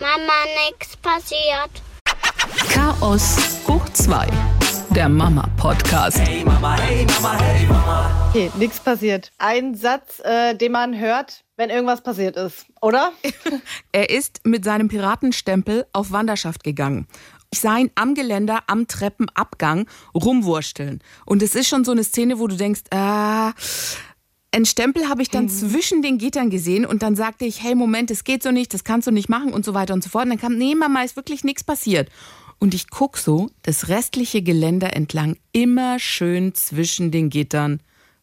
Mama, nix passiert. Chaos hoch 2. Der Mama-Podcast. Hey Mama, hey Mama, hey Mama. Okay, nichts passiert. Ein Satz, äh, den man hört, wenn irgendwas passiert ist, oder? Er ist mit seinem Piratenstempel auf Wanderschaft gegangen. Ich sah ihn am Geländer, am Treppenabgang rumwursteln. Und es ist schon so eine Szene, wo du denkst, ah, einen Stempel habe ich dann zwischen den Gittern gesehen und dann sagte ich, hey, Moment, das geht so nicht, das kannst du nicht machen und so weiter und so fort. Und dann kam, nee, Mama, ist wirklich nichts passiert. Und ich guck so das restliche Geländer entlang, immer schön zwischen den Gittern.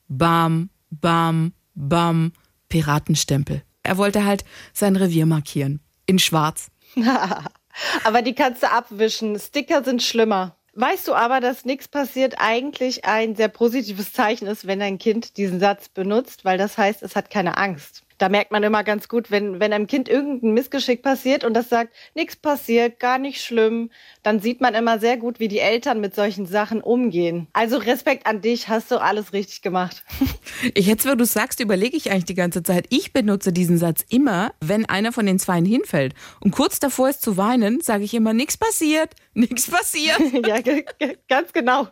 Bam, bam, bam, Piratenstempel. Er wollte halt sein Revier markieren. In schwarz. aber die kannst du abwischen. Sticker sind schlimmer. Weißt du aber, dass nichts passiert eigentlich ein sehr positives Zeichen ist, wenn ein Kind diesen Satz benutzt, weil das heißt, es hat keine Angst. Da merkt man immer ganz gut, wenn, wenn einem Kind irgendein Missgeschick passiert und das sagt, nichts passiert, gar nicht schlimm, dann sieht man immer sehr gut, wie die Eltern mit solchen Sachen umgehen. Also Respekt an dich, hast du alles richtig gemacht. Ich jetzt, wo du sagst, überlege ich eigentlich die ganze Zeit. Ich benutze diesen Satz immer, wenn einer von den Zweien hinfällt. Und kurz davor ist zu weinen, sage ich immer, nichts passiert, nichts passiert. ja, ganz genau.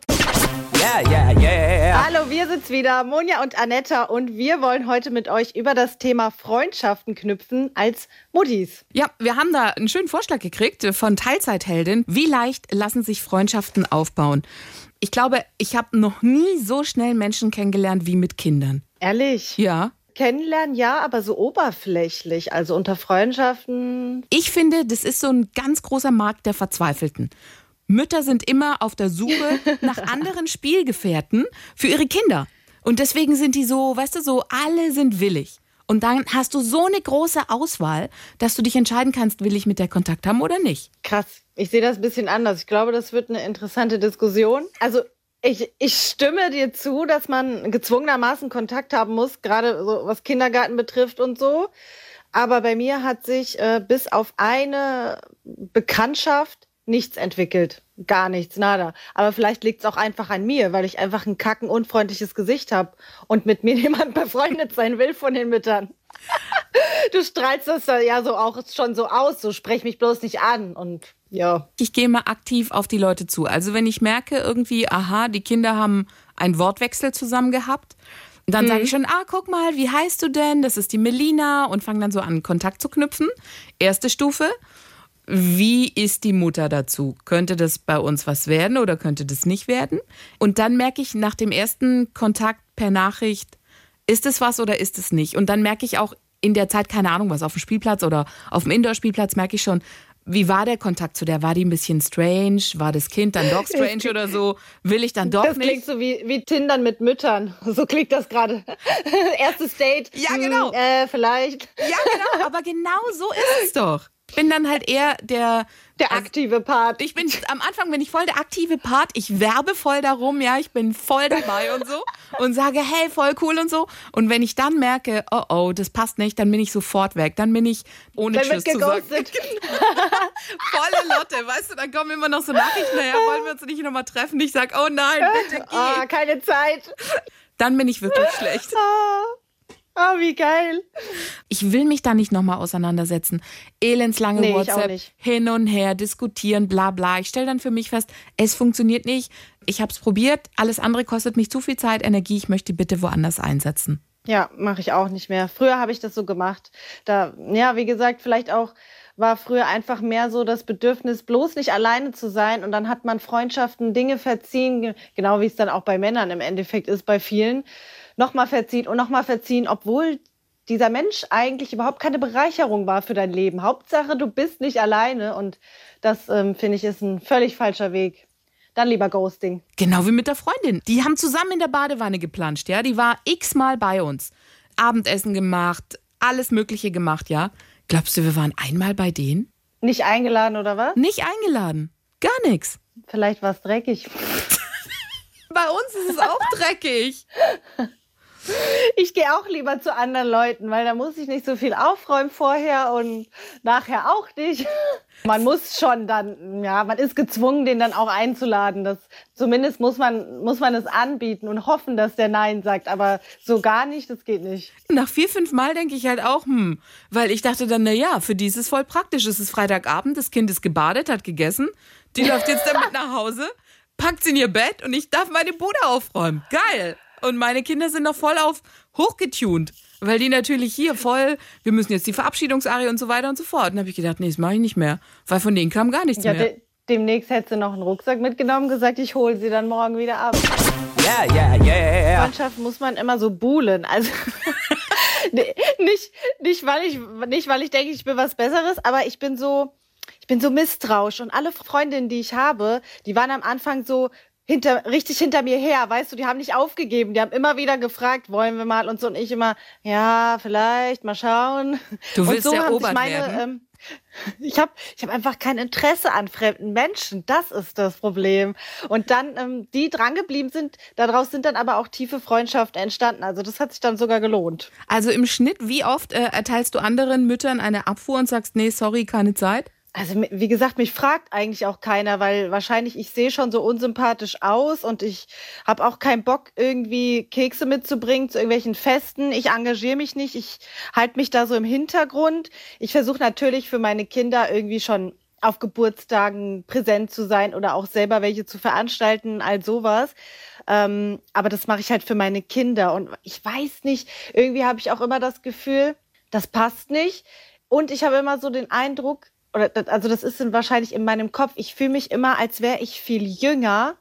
Yeah, yeah, yeah. Hallo, wir sind's wieder, Monja und Anetta, und wir wollen heute mit euch über das Thema Freundschaften knüpfen als Muttis. Ja, wir haben da einen schönen Vorschlag gekriegt von Teilzeitheldin. Wie leicht lassen sich Freundschaften aufbauen? Ich glaube, ich habe noch nie so schnell Menschen kennengelernt wie mit Kindern. Ehrlich? Ja. Kennenlernen ja, aber so oberflächlich. Also unter Freundschaften. Ich finde, das ist so ein ganz großer Markt der Verzweifelten. Mütter sind immer auf der Suche nach anderen Spielgefährten für ihre Kinder. Und deswegen sind die so, weißt du, so, alle sind willig. Und dann hast du so eine große Auswahl, dass du dich entscheiden kannst, will ich mit der Kontakt haben oder nicht. Krass. Ich sehe das ein bisschen anders. Ich glaube, das wird eine interessante Diskussion. Also ich, ich stimme dir zu, dass man gezwungenermaßen Kontakt haben muss, gerade so was Kindergarten betrifft und so. Aber bei mir hat sich äh, bis auf eine Bekanntschaft nichts entwickelt. Gar nichts, nada. Aber vielleicht liegt es auch einfach an mir, weil ich einfach ein kacken unfreundliches Gesicht habe und mit mir niemand befreundet sein will von den Müttern. Du strahlst das da ja so auch schon so aus, so sprech mich bloß nicht an und ja. Ich gehe mal aktiv auf die Leute zu. Also wenn ich merke irgendwie, aha, die Kinder haben einen Wortwechsel zusammen gehabt, dann sage ich schon, ah, guck mal, wie heißt du denn? Das ist die Melina und fange dann so an, Kontakt zu knüpfen. Erste Stufe. Wie ist die Mutter dazu? Könnte das bei uns was werden oder könnte das nicht werden? Und dann merke ich nach dem ersten Kontakt per Nachricht, ist es was oder ist es nicht? Und dann merke ich auch in der Zeit, keine Ahnung was, auf dem Spielplatz oder auf dem Indoor-Spielplatz merke ich schon, wie war der Kontakt zu der? War die ein bisschen strange? War das Kind dann doch strange oder so? Will ich dann doch Das nicht? klingt so wie, wie Tindern mit Müttern. So klingt das gerade. Erstes Date. Ja, hm, genau. Äh, vielleicht. Ja, genau, aber genau so ist es doch. Ich bin dann halt eher der. Der aktive Part. Ich bin am Anfang bin ich voll der aktive Part. Ich werbe voll darum, ja, ich bin voll dabei und so und sage, hey, voll cool und so. Und wenn ich dann merke, oh oh, das passt nicht, dann bin ich sofort weg. Dann bin ich ohne Dann Tschüss wird zu sagen. Volle Lotte, weißt du, dann kommen immer noch so Nachrichten, naja, wollen wir uns nicht nochmal treffen? Ich sag, oh nein, bitte geh. Ah, keine Zeit. Dann bin ich wirklich schlecht. Ah, wie geil. Ich will mich da nicht nochmal auseinandersetzen. Elendslange Nee, WhatsApp, hin und her, diskutieren, bla bla. Ich stelle dann für mich fest, es funktioniert nicht. Ich habe es probiert, alles andere kostet mich zu viel Zeit, Energie. Ich möchte die bitte woanders einsetzen. Ja, mache ich auch nicht mehr. Früher habe ich das so gemacht. Da, ja, wie gesagt, vielleicht auch war früher einfach mehr so das Bedürfnis, bloß nicht alleine zu sein. Und dann hat man Freundschaften, Dinge verziehen, ge- genau wie es dann auch bei Männern im Endeffekt ist, bei vielen. Nochmal verziehen und nochmal verziehen, obwohl dieser Mensch eigentlich überhaupt keine Bereicherung war für dein Leben. Hauptsache, du bist nicht alleine. Und das, ähm, finde ich, ist ein völlig falscher Weg. Dann lieber Ghosting. Genau wie mit der Freundin. Die haben zusammen in der Badewanne geplanscht, ja. Die war x-mal bei uns. Abendessen gemacht, alles Mögliche gemacht, ja. Glaubst du, wir waren einmal bei denen? Nicht eingeladen oder was? Nicht eingeladen. Gar nichts. Vielleicht war es dreckig. Bei uns ist es auch dreckig. Ich gehe auch lieber zu anderen Leuten, weil da muss ich nicht so viel aufräumen vorher und nachher auch nicht. Man muss schon dann, ja, man ist gezwungen, den dann auch einzuladen. Das, zumindest muss man, muss man es anbieten und hoffen, dass der Nein sagt. Aber so gar nicht, das geht nicht. Nach vier, fünf Mal denke ich halt auch, hm, weil ich dachte dann, na ja, für die ist es voll praktisch. Es ist Freitagabend, das Kind ist gebadet, hat gegessen, die läuft jetzt damit nach Hause, packt sie in ihr Bett und ich darf meine Bude aufräumen. Geil! Und meine Kinder sind noch voll auf hochgetuned. Weil die natürlich hier voll, wir müssen jetzt die Verabschiedungsarie und so weiter und so fort. Und dann habe ich gedacht, nee, das mache ich nicht mehr. Weil von denen kam gar nichts Ja, mehr. de demnächst hätte sie noch einen Rucksack mitgenommen, gesagt, ich hole sie dann morgen wieder ab. Yeah, yeah, yeah. Freundschaft muss man immer so buhlen. Also Nee, nicht, nicht, weil ich, nicht, weil ich denke, ich bin was Besseres, aber ich bin so, ich bin so misstrauisch. Und alle Freundinnen, die ich habe, die waren am Anfang so hinter, richtig hinter mir her, weißt du, die haben nicht aufgegeben, die haben immer wieder gefragt, wollen wir mal und so und ich immer, ja, vielleicht, mal schauen. Du willst und so haben erobert meine, werden? ähm, ich habe ich hab einfach kein Interesse an fremden Menschen. Das ist das Problem. Und dann, ähm, die drangeblieben sind, daraus sind dann aber auch tiefe Freundschaften entstanden. Also das hat sich dann sogar gelohnt. Also im Schnitt, wie oft äh, erteilst du anderen Müttern eine Abfuhr und sagst, nee, sorry, keine Zeit? Also wie gesagt, mich fragt eigentlich auch keiner, weil wahrscheinlich ich sehe schon so unsympathisch aus und ich habe auch keinen Bock irgendwie Kekse mitzubringen zu irgendwelchen Festen. Ich engagiere mich nicht, ich halte mich da so im Hintergrund. Ich versuche natürlich für meine Kinder irgendwie schon auf Geburtstagen präsent zu sein oder auch selber welche zu veranstalten, all sowas. Ähm, aber das mache ich halt für meine Kinder und ich weiß nicht, irgendwie habe ich auch immer das Gefühl, das passt nicht. Und ich habe immer so den Eindruck, oder also das ist in- wahrscheinlich in meinem Kopf, ich fühle mich immer, als wäre ich viel jünger,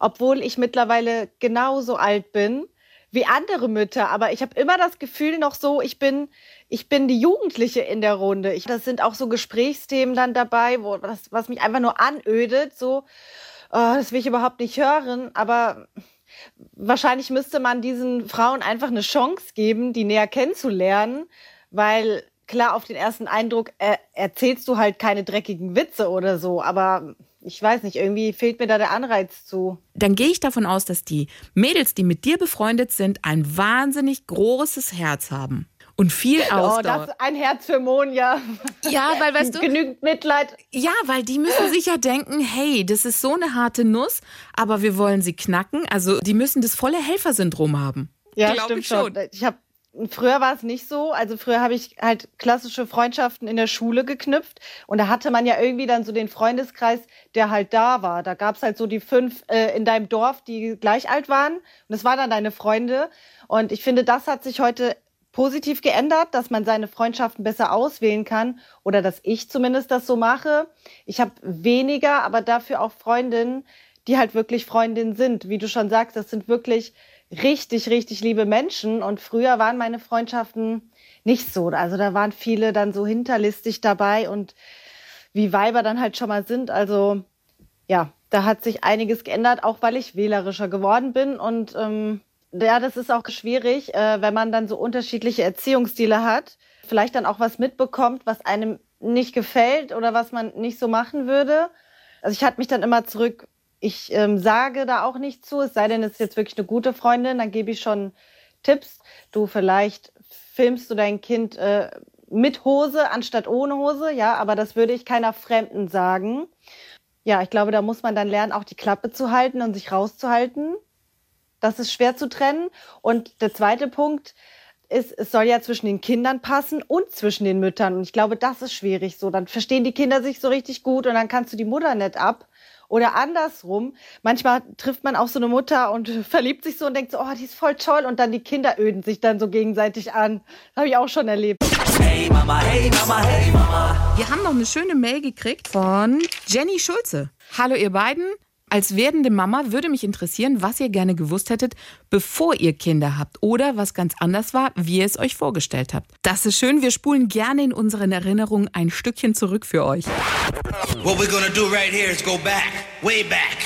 obwohl ich mittlerweile genauso alt bin wie andere Mütter. Aber ich habe immer das Gefühl noch so, ich bin, ich bin die Jugendliche in der Runde. Ich, das sind auch so Gesprächsthemen dann dabei, wo das, was mich einfach nur anödet, so, oh, das will ich überhaupt nicht hören. Aber wahrscheinlich müsste man diesen Frauen einfach eine Chance geben, die näher kennenzulernen, weil klar, auf den ersten Eindruck äh, erzählst du halt keine dreckigen Witze oder so, aber ich weiß nicht, irgendwie fehlt mir da der Anreiz zu. Dann gehe ich davon aus, dass die Mädels, die mit dir befreundet sind, ein wahnsinnig großes Herz haben. Und viel Oh, Ausdauer. das ist ein Herz für Monja. ja, weil weißt du, Genügend Mitleid. Ja, weil die müssen sich ja denken, hey, das ist so eine harte Nuss, aber wir wollen sie knacken. Also die müssen das volle Helfersyndrom haben. Ja, Glaub stimmt ich schon. Ich habe früher war es nicht so. Also früher habe ich halt klassische Freundschaften in der Schule geknüpft und da hatte man ja irgendwie dann so den Freundeskreis, der halt da war. Da gab's halt so die fünf äh, in deinem Dorf, die gleich alt waren und das waren dann deine Freunde. Und ich finde, das hat sich heute positiv geändert, dass man seine Freundschaften besser auswählen kann oder dass ich zumindest das so mache. Ich habe weniger, aber dafür auch Freundinnen, die halt wirklich Freundinnen sind. Wie du schon sagst, das sind wirklich richtig, richtig liebe Menschen. Und früher waren meine Freundschaften nicht so. Also da waren viele dann so hinterlistig dabei und wie Weiber dann halt schon mal sind. Also ja, da hat sich einiges geändert, auch weil ich wählerischer geworden bin. Und ähm, ja, das ist auch schwierig, äh, wenn man dann so unterschiedliche Erziehungsstile hat, vielleicht dann auch was mitbekommt, was einem nicht gefällt oder was man nicht so machen würde. Also ich halte mich dann immer zurück, ich ähm, sage da auch nicht zu, es sei denn, es ist jetzt wirklich eine gute Freundin, dann gebe ich schon Tipps. Du, vielleicht filmst du dein Kind äh, mit Hose anstatt ohne Hose, ja, aber das würde ich keiner Fremden sagen. Ja, ich glaube, da muss man dann lernen, auch die Klappe zu halten und sich rauszuhalten. Das ist schwer zu trennen. Und der zweite Punkt ist, es soll ja zwischen den Kindern passen und zwischen den Müttern. Und ich glaube, das ist schwierig so. Dann verstehen die Kinder sich so richtig gut und dann kannst du die Mutter nicht ab. Oder andersrum. Manchmal trifft man auch so eine Mutter und verliebt sich so und denkt so, oh, die ist voll toll. Und dann die Kinder öden sich dann so gegenseitig an. Das habe ich auch schon erlebt. Hey Mama, hey Mama, hey Mama. Wir haben noch eine schöne Mail gekriegt von Jenny Schulze. Hallo ihr beiden. Als werdende Mama würde mich interessieren, was ihr gerne gewusst hättet, bevor ihr Kinder habt oder was ganz anders war, wie ihr es euch vorgestellt habt. Das ist schön, wir spulen gerne in unseren Erinnerungen ein Stückchen zurück für euch. What we're gonna do right here is go back, way back,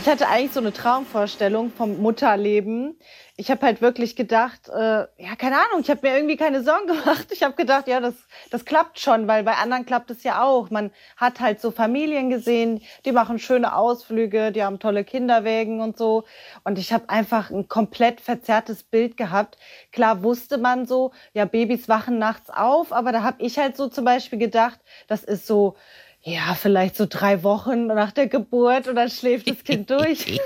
Ich hatte eigentlich so eine Traumvorstellung vom Mutterleben. Ich habe halt wirklich gedacht, äh, ja, keine Ahnung, ich habe mir irgendwie keine Sorgen gemacht. Ich habe gedacht, ja, das, das klappt schon, weil bei anderen klappt es ja auch. Man hat halt so Familien gesehen, die machen schöne Ausflüge, die haben tolle Kinderwägen und so. Und ich habe einfach ein komplett verzerrtes Bild gehabt. Klar wusste man so, ja, Babys wachen nachts auf, aber da habe ich halt so zum Beispiel gedacht, das ist so, ja, vielleicht so drei Wochen nach der Geburt und dann schläft das Kind durch.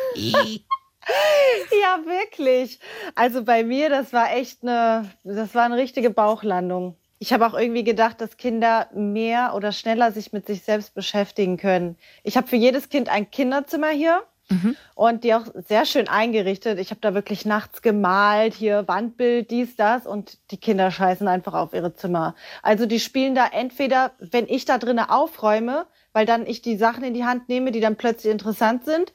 Ja, wirklich. Also bei mir, das war echt eine, das war eine richtige Bauchlandung. Ich habe auch irgendwie gedacht, dass Kinder mehr oder schneller sich mit sich selbst beschäftigen können. Ich habe für jedes Kind ein Kinderzimmer hier und die auch sehr schön eingerichtet. Ich habe da wirklich nachts gemalt, hier Wandbild, dies, das und die Kinder scheißen einfach auf ihre Zimmer. Also die spielen da entweder, wenn ich da drinnen aufräume, weil dann ich die Sachen in die Hand nehme, die dann plötzlich interessant sind,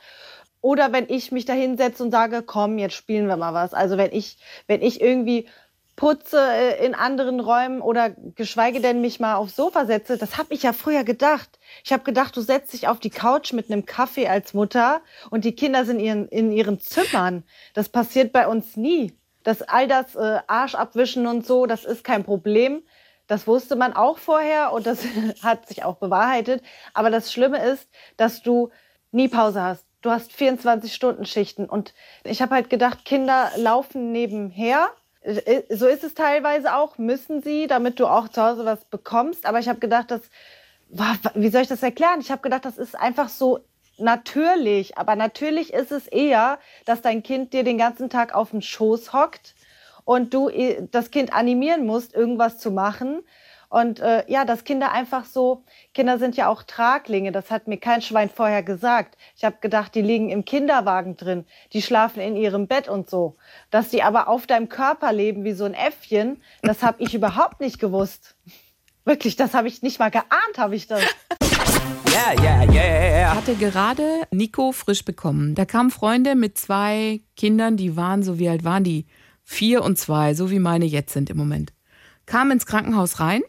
oder wenn ich mich da hinsetze und sage, komm, jetzt spielen wir mal was. Also wenn ich, wenn ich irgendwie putze äh, in anderen Räumen oder geschweige denn mich mal aufs Sofa setze, das habe ich ja früher gedacht. Ich habe gedacht, du setzt dich auf die Couch mit einem Kaffee als Mutter und die Kinder sind in ihren, in ihren Zimmern. Das passiert bei uns nie. Das all das äh, Arsch abwischen und so, das ist kein Problem. Das wusste man auch vorher und das hat sich auch bewahrheitet. Aber das Schlimme ist, dass du nie Pause hast. Du hast 24-Stunden-Schichten. Und ich habe halt gedacht, Kinder laufen nebenher. Äh, So ist es teilweise auch, müssen sie, damit du auch zu Hause was bekommst. Aber ich habe gedacht, das, wie soll ich das erklären? Ich habe gedacht, das ist einfach so natürlich. Aber natürlich ist es eher, dass dein Kind dir den ganzen Tag auf dem Schoß hockt und du eh, das Kind animieren musst, irgendwas zu machen. Und äh, ja, dass Kinder einfach so, Kinder sind ja auch Traglinge, das hat mir kein Schwein vorher gesagt. Ich habe gedacht, die liegen im Kinderwagen drin, die schlafen in ihrem Bett und so. Dass die aber auf deinem Körper leben wie so ein Äffchen, das habe ich überhaupt nicht gewusst. Wirklich, das habe ich nicht mal geahnt, habe ich das. Yeah, yeah, yeah. hatte gerade Nico frisch bekommen. Da kamen Freunde mit zwei Kindern, die waren so, wie alt waren die? Vier und zwei, so wie meine jetzt sind im Moment. Kamen ins Krankenhaus rein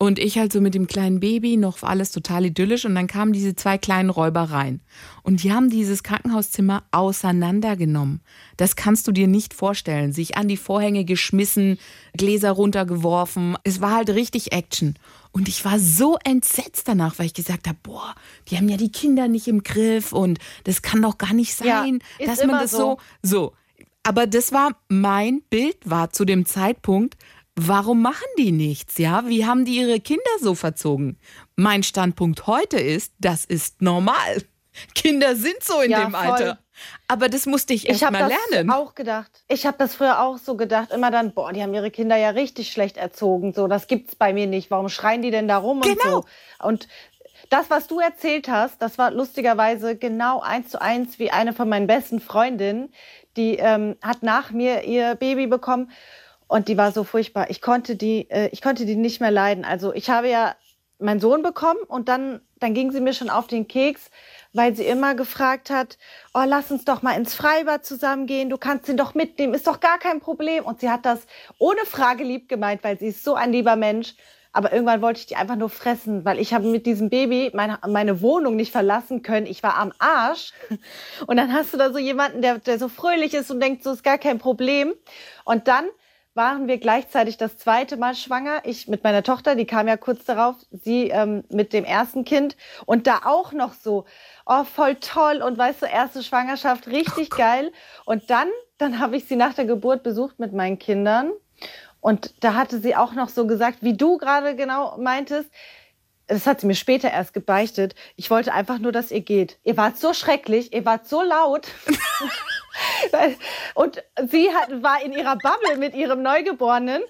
und ich halt so mit dem kleinen Baby, noch alles total idyllisch und dann kamen diese zwei kleinen Räuber rein. Und die haben dieses Krankenhauszimmer auseinandergenommen. Das kannst du dir nicht vorstellen. Sich an die Vorhänge geschmissen, Gläser runtergeworfen. Es war halt richtig Action. Und ich war so entsetzt danach, weil ich gesagt habe, boah, die haben ja die Kinder nicht im Griff und das kann doch gar nicht Ja, sein, ist dass man das so. so, so. Aber das war mein Bild, war zu dem Zeitpunkt, warum machen die nichts, ja? Wie haben die ihre Kinder so verzogen? Mein Standpunkt heute ist, das ist normal. Kinder sind so in Ja, dem voll. Alter. Aber das musste ich erst Ich habe mal das lernen. auch gedacht. Ich habe das früher auch so gedacht. Immer dann, boah, die haben ihre Kinder ja richtig schlecht erzogen. So, das gibt's bei mir nicht. Warum schreien die denn da rum Genau. und so? Und das, was du erzählt hast, das war lustigerweise genau eins zu eins wie eine von meinen besten Freundinnen. Die ähm, hat nach mir ihr Baby bekommen und die war so furchtbar. Ich konnte die, äh, ich konnte die nicht mehr leiden. Also ich habe ja meinen Sohn bekommen und dann, dann ging sie mir schon auf den Keks, weil sie immer gefragt hat, oh, lass uns doch mal ins Freibad zusammengehen, du kannst ihn doch mitnehmen, ist doch gar kein Problem. Und sie hat das ohne Frage lieb gemeint, weil sie ist so ein lieber Mensch. Aber irgendwann wollte ich die einfach nur fressen, weil ich habe mit diesem Baby meine, meine Wohnung nicht verlassen können. Ich war am Arsch. Und dann hast du da so jemanden, der, der so fröhlich ist und denkt, so ist gar kein Problem. Und dann waren wir gleichzeitig das zweite Mal schwanger. Ich mit meiner Tochter, die kam ja kurz darauf, sie ähm, mit dem ersten Kind. Und da auch noch so, oh, voll toll. Und weißt du, erste Schwangerschaft, richtig geil. Und dann, dann habe ich sie nach der Geburt besucht mit meinen Kindern. Und da hatte sie auch noch so gesagt, wie du gerade genau meintest, das hat sie mir später erst gebeichtet. Ich wollte einfach nur, dass ihr geht. Ihr wart so schrecklich, ihr wart so laut. Und sie hat, war in ihrer Bubble mit ihrem Neugeborenen.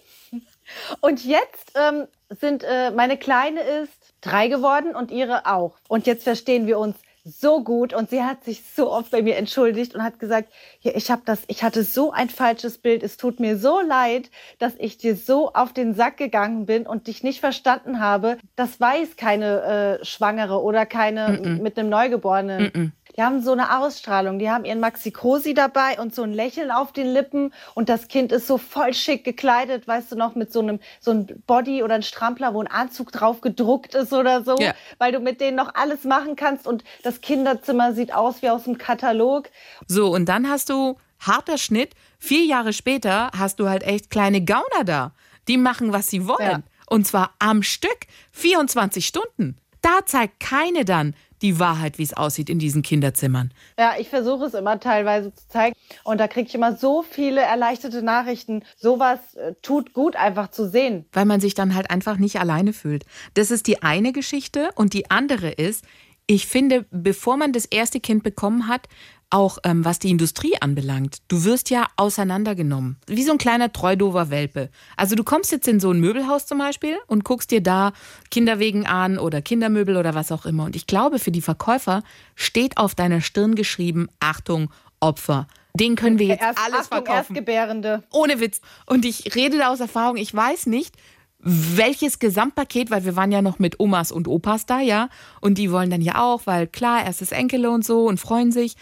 Und jetzt ähm, sind äh, meine Kleine ist drei geworden und ihre auch. Und jetzt verstehen wir uns so gut und sie hat sich so oft bei mir entschuldigt und hat gesagt, ja, ich habe das, ich hatte so ein falsches Bild. Es tut mir so leid, dass ich dir so auf den Sack gegangen bin und dich nicht verstanden habe. Das weiß keine äh, Schwangere oder keine mit einem Neugeborenen. Die haben so eine Ausstrahlung. Die haben ihren Maxi Cosi dabei und so ein Lächeln auf den Lippen und das Kind ist so voll schick gekleidet, weißt du noch, mit so einem so ein Body oder ein Strampler, wo ein Anzug drauf gedruckt ist oder so, Ja. weil du mit denen noch alles machen kannst und das Kinderzimmer sieht aus wie aus dem Katalog. So, und dann hast du harter Schnitt. Vier Jahre später hast du halt echt kleine Gauner da. Die machen, was sie wollen. Ja. Und zwar am Stück. 24 Stunden. Da zeigt keine dann die Wahrheit, wie es aussieht in diesen Kinderzimmern. Ja, ich versuche es immer teilweise zu zeigen. Und da kriege ich immer so viele erleichterte Nachrichten. Sowas äh, tut gut einfach zu sehen. weil man sich dann halt einfach nicht alleine fühlt. Das ist die eine Geschichte und die andere ist, ich finde, bevor man das erste Kind bekommen hat, auch ähm, was die Industrie anbelangt, du wirst ja auseinandergenommen. Wie so ein kleiner treudover Welpe. Also du kommst jetzt in so ein Möbelhaus zum Beispiel und guckst dir da Kinderwegen an oder Kindermöbel oder was auch immer. Und ich glaube, für die Verkäufer steht auf deiner Stirn geschrieben, Achtung, Opfer. Den können wir jetzt Erst, alles Achtung, verkaufen. Erstgebärende. Ohne Witz. Und ich rede da aus Erfahrung, ich weiß nicht, welches Gesamtpaket, weil wir waren ja noch mit Omas und Opas da, ja. Und die wollen dann ja auch, weil klar, erstes Enkele und so und freuen sich.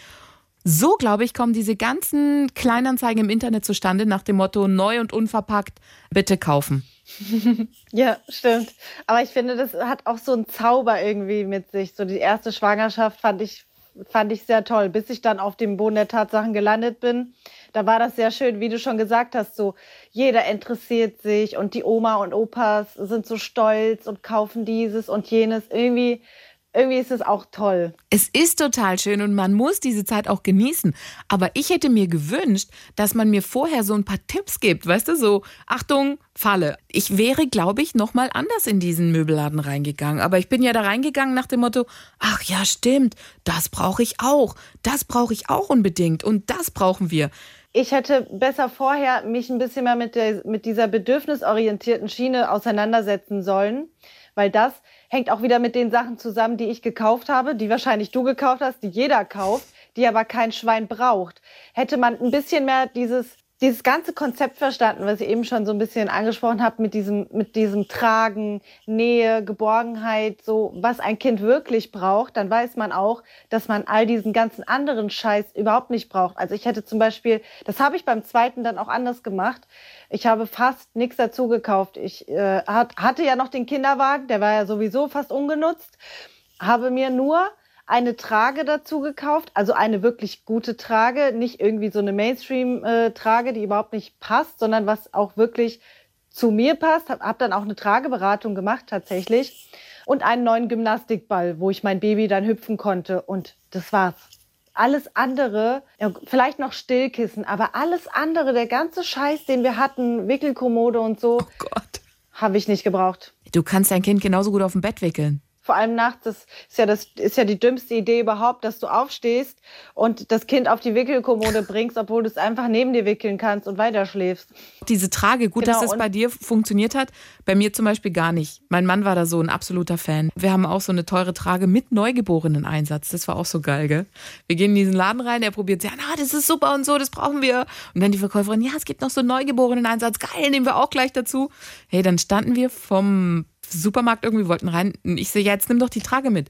So, glaube ich, kommen diese ganzen Kleinanzeigen im Internet zustande nach dem Motto neu und unverpackt, bitte kaufen. Ja, stimmt. Aber ich finde, das hat auch so einen Zauber irgendwie mit sich. So die erste Schwangerschaft fand ich, fand ich sehr toll, bis ich dann auf dem Boden der Tatsachen gelandet bin. Da war das sehr schön, wie du schon gesagt hast, so jeder interessiert sich und die Oma und Opas sind so stolz und kaufen dieses und jenes. Irgendwie, irgendwie ist es auch toll. Es ist total schön und man muss diese Zeit auch genießen. Aber ich hätte mir gewünscht, dass man mir vorher so ein paar Tipps gibt. Weißt du, so, Achtung, Falle. Ich wäre, glaube ich, nochmal anders in diesen Möbelladen reingegangen. Aber ich bin ja da reingegangen nach dem Motto, ach ja, stimmt, das brauche ich auch. Das brauche ich auch unbedingt. Und das brauchen wir. Ich hätte besser vorher mich ein bisschen mehr mit, der, mit dieser bedürfnisorientierten Schiene auseinandersetzen sollen, weil das hängt auch wieder mit den Sachen zusammen, die ich gekauft habe, die wahrscheinlich du gekauft hast, die jeder kauft, die aber kein Schwein braucht. Hätte man ein bisschen mehr dieses dieses ganze Konzept verstanden, was ich eben schon so ein bisschen angesprochen habe, mit diesem, mit diesem Tragen, Nähe, Geborgenheit, so was ein Kind wirklich braucht, dann weiß man auch, dass man all diesen ganzen anderen Scheiß überhaupt nicht braucht. Also ich hätte zum Beispiel, das habe ich beim zweiten dann auch anders gemacht. Ich habe fast nichts dazu gekauft. Ich äh, hat, hatte ja noch den Kinderwagen, der war ja sowieso fast ungenutzt, habe mir nur eine Trage dazu gekauft, also eine wirklich gute Trage, nicht irgendwie so eine Mainstream-Trage, die überhaupt nicht passt, sondern was auch wirklich zu mir passt. Hab, hab dann auch eine Trageberatung gemacht tatsächlich und einen neuen Gymnastikball, wo ich mein Baby dann hüpfen konnte und das war's. Alles andere, ja, vielleicht noch Stillkissen, aber alles andere, der ganze Scheiß, den wir hatten, Wickelkommode und so, Oh habe ich nicht gebraucht. Du kannst dein Kind genauso gut auf dem Bett wickeln. Vor allem nachts, das ist ja, das ist ja die dümmste Idee überhaupt, dass du aufstehst und das Kind auf die Wickelkommode bringst, obwohl du es einfach neben dir wickeln kannst und weiterschläfst. Diese Trage, gut, Genau, dass das bei dir funktioniert hat. Bei mir zum Beispiel gar nicht. Mein Mann war da so ein absoluter Fan. Wir haben auch so eine teure Trage mit Neugeborenen-Einsatz. Das war auch so geil, gell? Wir gehen in diesen Laden rein, er probiert sie an, ah, das ist super und so, das brauchen wir. Und dann die Verkäuferin, ja, es gibt noch so einen Neugeborenen-Einsatz, geil, nehmen wir auch gleich dazu. Hey, dann standen wir vom Supermarkt irgendwie, wollten rein. Und ich so, ja, jetzt nimm doch die Trage mit.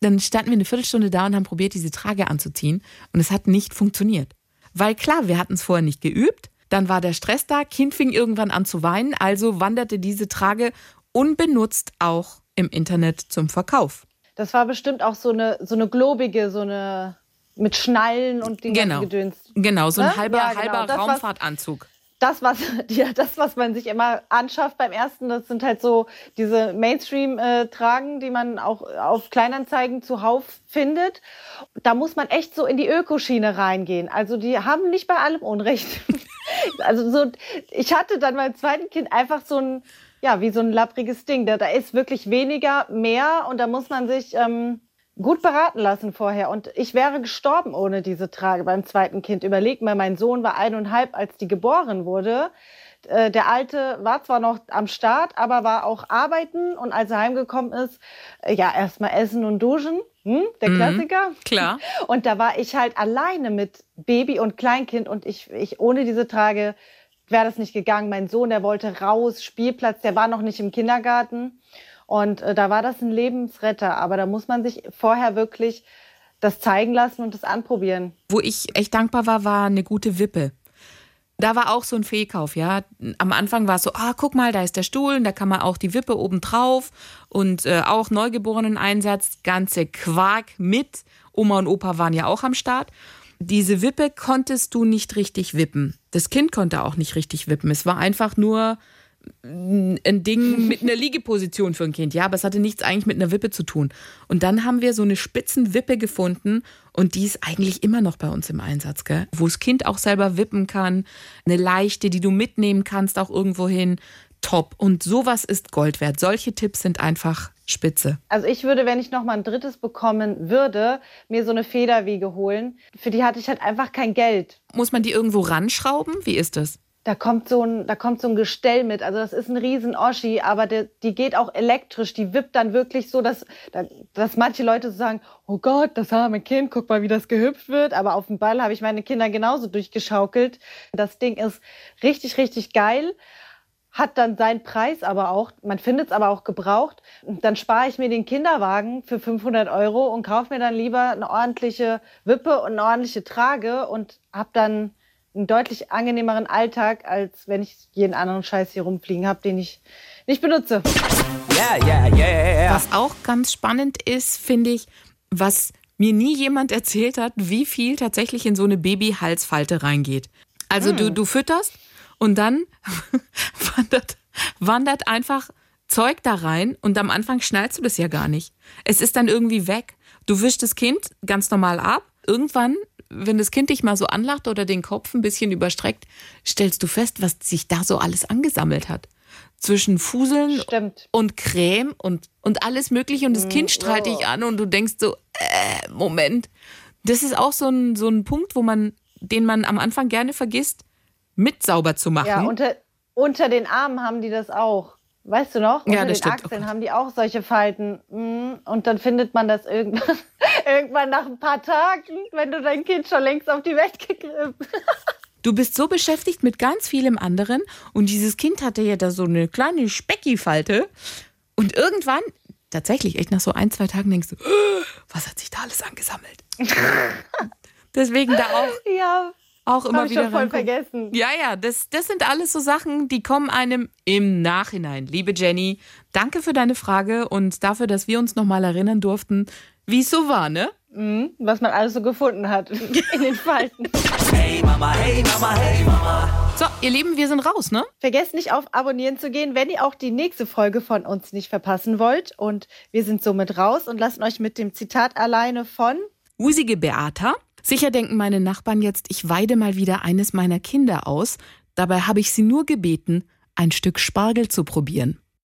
Dann standen wir eine Viertelstunde da und haben probiert, diese Trage anzuziehen. Und es hat nicht funktioniert. Weil klar, wir hatten es vorher nicht geübt. Dann war der Stress da, Kind fing irgendwann an zu weinen, also wanderte diese Trage unbenutzt auch im Internet zum Verkauf. Das war bestimmt auch so eine, so eine globige, so eine mit Schnallen und den Genau. Gedöns. Genau, so ein Ne? halber, Ja, genau. halber Das, Raumfahrtanzug. Das was, ja, das, was man sich immer anschafft beim ersten, das sind halt so diese Mainstream-Tragen, die man auch auf Kleinanzeigen zuhauf findet. Da muss man echt so in die Ökoschiene reingehen. Also die haben nicht bei allem Unrecht. also so, ich hatte dann beim zweiten Kind einfach so ein, ja, wie so ein lappriges Ding. Da, da ist wirklich weniger mehr und da muss man sich ähm, gut beraten lassen vorher. Und ich wäre gestorben ohne diese Trage beim zweiten Kind. Überleg mal, mein Sohn war eineinhalb, als die geboren wurde. Äh, Der Alte war zwar noch am Start, aber war auch arbeiten und als er heimgekommen ist, äh, ja, erstmal essen und duschen. Hm? Der Klassiker. Klar. Und da war ich halt alleine mit Baby und Kleinkind und ich, ich ohne diese Trage wäre das nicht gegangen. Mein Sohn, der wollte raus, Spielplatz, der war noch nicht im Kindergarten. Und äh, da war das ein Lebensretter. Aber da muss man sich vorher wirklich das zeigen lassen und das anprobieren. Wo ich echt dankbar war, war eine gute Wippe. Da war auch so ein Fehlkauf, ja. Am Anfang war es so, ah, guck mal, da ist der Stuhl, und da kann man auch die Wippe oben drauf und äh, auch Neugeborenen-Einsatz, ganze Quark mit. Oma und Opa waren ja auch am Start. Diese Wippe konntest du nicht richtig wippen. Das Kind konnte auch nicht richtig wippen. Es war einfach nur ein Ding mit einer Liegeposition für ein Kind. Ja, aber es hatte nichts eigentlich mit einer Wippe zu tun. Und dann haben wir so eine spitzen Wippe gefunden und die ist eigentlich immer noch bei uns im Einsatz, gell? Wo das Kind auch selber wippen kann. Eine leichte, die du mitnehmen kannst auch irgendwo hin. Top. Und sowas ist Gold wert. Solche Tipps sind einfach spitze. Also ich würde, wenn ich noch mal ein drittes bekommen würde, mir so eine Federwiege holen. Für die hatte ich halt einfach kein Geld. Muss man die irgendwo ranschrauben? Wie ist das? Da kommt so ein, da kommt so ein Gestell mit. Also das ist ein riesen Oschi, aber der, die geht auch elektrisch. Die wippt dann wirklich so, dass, dass manche Leute so sagen, oh Gott, das arme Kind, guck mal, wie das gehüpft wird. Aber auf dem Ball habe ich meine Kinder genauso durchgeschaukelt. Das Ding ist richtig, richtig geil hat dann seinen Preis aber auch, man findet es aber auch gebraucht. Dann spare ich mir den Kinderwagen für 500 Euro und kaufe mir dann lieber eine ordentliche Wippe und eine ordentliche Trage und habe dann einen deutlich angenehmeren Alltag, als wenn ich jeden anderen Scheiß hier rumfliegen habe, den ich nicht benutze. Yeah, yeah, yeah. Was auch ganz spannend ist, finde ich, was mir nie jemand erzählt hat, wie viel tatsächlich in so eine Babyhalsfalte reingeht. Also mm. du, du fütterst und dann wandert, wandert einfach Zeug da rein und am Anfang schnallst du das ja gar nicht. Es ist dann irgendwie weg. Du wischst das Kind ganz normal ab. Irgendwann wenn das Kind dich mal so anlacht oder den Kopf ein bisschen überstreckt, stellst du fest, was sich da so alles angesammelt hat. Zwischen Fuseln Stimmt. und Creme und, und alles Mögliche. Und das Kind strahlt oh. dich an und du denkst so, äh, Moment. Das ist auch so ein, so ein Punkt, wo man, den man am Anfang gerne vergisst, mit sauber zu machen. Ja, unter, unter den Armen haben die das auch. Weißt du noch? Ja, Unter das den stimmt. Achseln haben die auch solche Falten. Mm, Und dann findet man das irgendwann, irgendwann nach ein paar Tagen, wenn du dein Kind schon längst auf die Welt gegriffen Du bist so beschäftigt mit ganz vielem anderen und dieses Kind hatte ja da so eine kleine Specki-Falte und irgendwann, tatsächlich echt nach so ein, zwei Tagen denkst du, "Oh, was hat sich da alles angesammelt? Deswegen da auch, Ja, auch immer habe ich wieder schon voll vergessen. Ja, ja, das, das sind alles so Sachen, die kommen einem im Nachhinein. Liebe Jenny, danke für deine Frage und dafür, dass wir uns nochmal erinnern durften, wie es so war, ne? Mhm, was man alles so gefunden hat in den Falten. Hey Mama, hey Mama, hey Mama. So, ihr Lieben, wir sind raus, ne? Vergesst nicht auf Abonnieren zu gehen, wenn ihr auch die nächste Folge von uns nicht verpassen wollt. Und wir sind somit raus und lassen euch mit dem Zitat alleine von Usige Beata. Sicher denken meine Nachbarn jetzt, ich weide mal wieder eines meiner Kinder aus. Dabei habe ich sie nur gebeten, ein Stück Spargel zu probieren.